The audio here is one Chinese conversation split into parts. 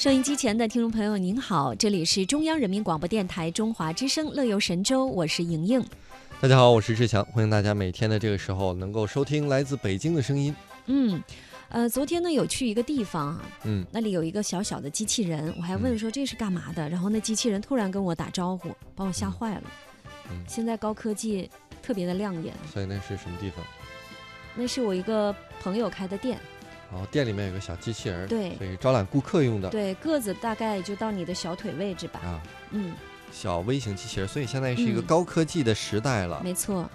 收音机前的听众朋友，您好，这里是中央人民广播电台中华之声《乐游神州》，我是莹莹。大家好，我是志强，欢迎大家每天的这个时候能够收听来自北京的声音。嗯，呃，昨天呢有去一个地方啊，嗯，那里有一个小小的机器人，我还问说这是干嘛的，然后那机器人突然跟我打招呼，把我吓坏了。嗯现在高科技特别的亮眼，所以那是什么地方？那是我一个朋友开的店，哦，店里面有个小机器人，对所以招揽顾客用的。对，个子大概就到你的小腿位置吧。啊，嗯，小微型机器人，所以现在是一个嗯高科技的时代了。没错。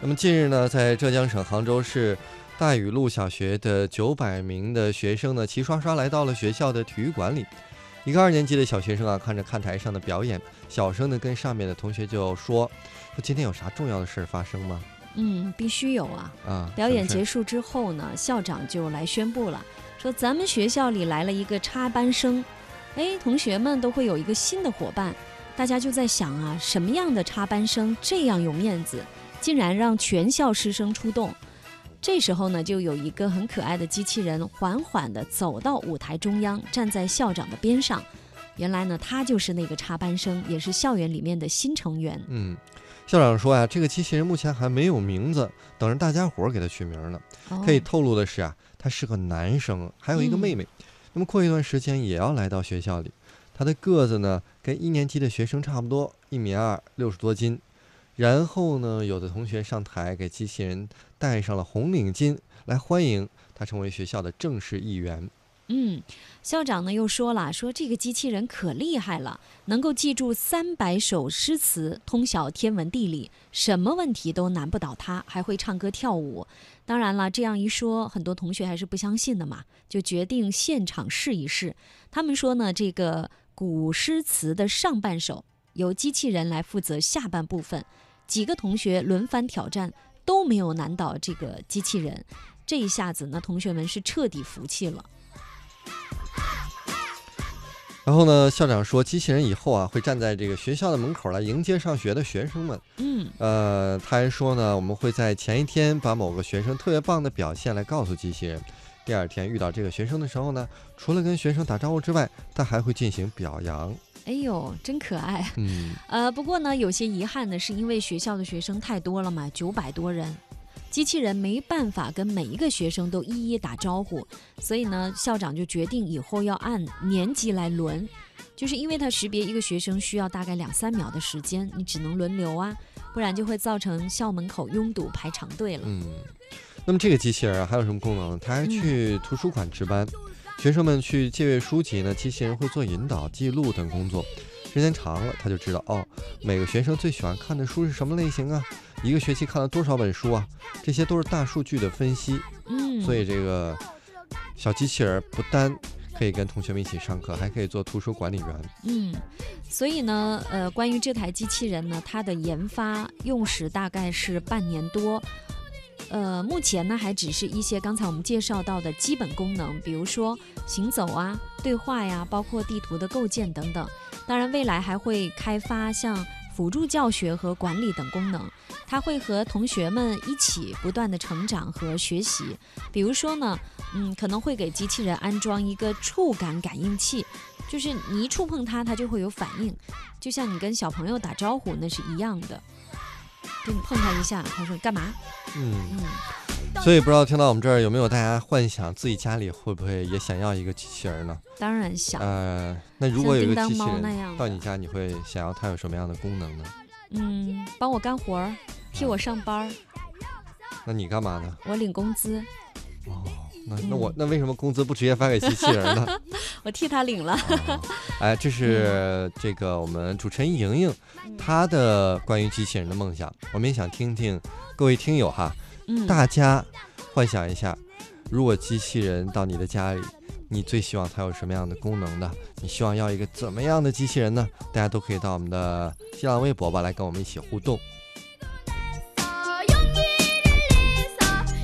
那么近日呢，在浙江省杭州市大禹路小学的九百名的学生呢，齐刷刷来到了学校的体育馆里。一个二年级的小学生啊，看着看台上的表演，小声的跟上面的同学就说：“说今天有啥重要的事儿发生吗？嗯，必须有啊。啊，表演结束，之后呢，校长就来宣布了，说咱们学校里来了一个插班生，哎，同学们都会有一个新的伙伴，大家就在想啊，什么样的插班生这样有面子，竟然让全校师生出动。这时候呢，就有一个很可爱的机器人缓缓地走到舞台中央，站在校长的边上。原来呢，他就是那个插班生，也是校园里面的新成员。嗯。校长说呀、这个机器人目前还没有名字，等着大家伙儿给它取名呢。哦可以透露的是啊，他是个男生，还有一个嗯妹妹。那么过一段时间也要来到学校里，他的个子呢跟一年级的学生差不多，一米二，六十多斤。然后呢，有的同学上台给机器人戴上了红领巾，来欢迎他成为学校的正式一员。嗯，校长呢又说了，说这个机器人可厉害了，能够记住三百首诗词，通晓天文地理，什么问题都难不倒他，还会唱歌跳舞。当然了，这样一说，很多同学还是不相信的嘛，就决定现场试一试。他们说呢，这个古诗词的上半首由机器人来负责下半部分，几个同学轮番挑战，都没有难倒这个机器人。这一下子呢，同学们是彻底服气了。然后呢，校长说，机器人以后啊会站在这个学校的门口来迎接上学的学生们。嗯。呃，他还说呢，我们会在前一天把某个学生特别棒的表现来告诉机器人，第二天遇到这个学生的时候呢，除了跟学生打招呼之外，他还会进行表扬。哎呦，真可爱。嗯，呃，不过呢，有些遗憾的是，因为学校的学生太多了嘛，九百多人，机器人没办法跟每一个学生都一一打招呼，所以呢，校长就决定以后要按年级来轮，就是因为他识别一个学生需要大概两三秒的时间，你只能轮流啊，不然就会造成校门口拥堵排长队了。嗯，那么这个机器人啊还有什么功能呢？它还去图书馆值班，学生们去借阅书籍呢，机器人会做引导、记录等工作。时间长了，他就知道哦，每个学生最喜欢看的书是什么类型啊，一个学期看了多少本书啊，这些都是大数据的分析。嗯，所以这个小机器人不单可以跟同学们一起上课，还可以做图书管理员。嗯，所以呢，呃，关于这台机器人呢，它的研发用时大概是半年多。呃，目前呢还只是一些刚才我们介绍到的基本功能，比如说行走啊、对话呀，包括地图的构建等等。当然，未来还会开发像辅助教学和管理等功能，它会和同学们一起不断的成长和学习。比如说呢，嗯，可能会给机器人安装一个触感感应器，就是你一触碰它，它就会有反应，就像你跟小朋友打招呼那是一样的。就你碰它一下，他说干嘛？嗯，嗯，所以不知道听到我们这儿有没有大家幻想自己家里会不会也想要一个机器人呢？当然想。呃，那如果有一个机器人到你家，你会想要它有什么样的功能呢？嗯，帮我干活儿，替我上班儿，那你干嘛呢？我领工资，哦，那那嗯我那为什么工资不直接发给机器人呢？我替他领了。哦哎，这是这个我们主持人莹莹她的关于机器人的梦想，我们也想听听各位听友哈，嗯，大家幻想一下，如果机器人到你的家里，你最希望它有什么样的功能呢？你希望要一个怎么样的机器人呢？大家都可以到我们的新浪微博吧，来跟我们一起互动。 용기를 내서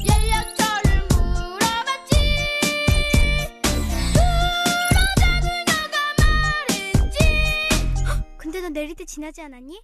연락처를 물어봤지 그러자 그녀가 말했지 근데 너 내릴 때 지나지 않았니?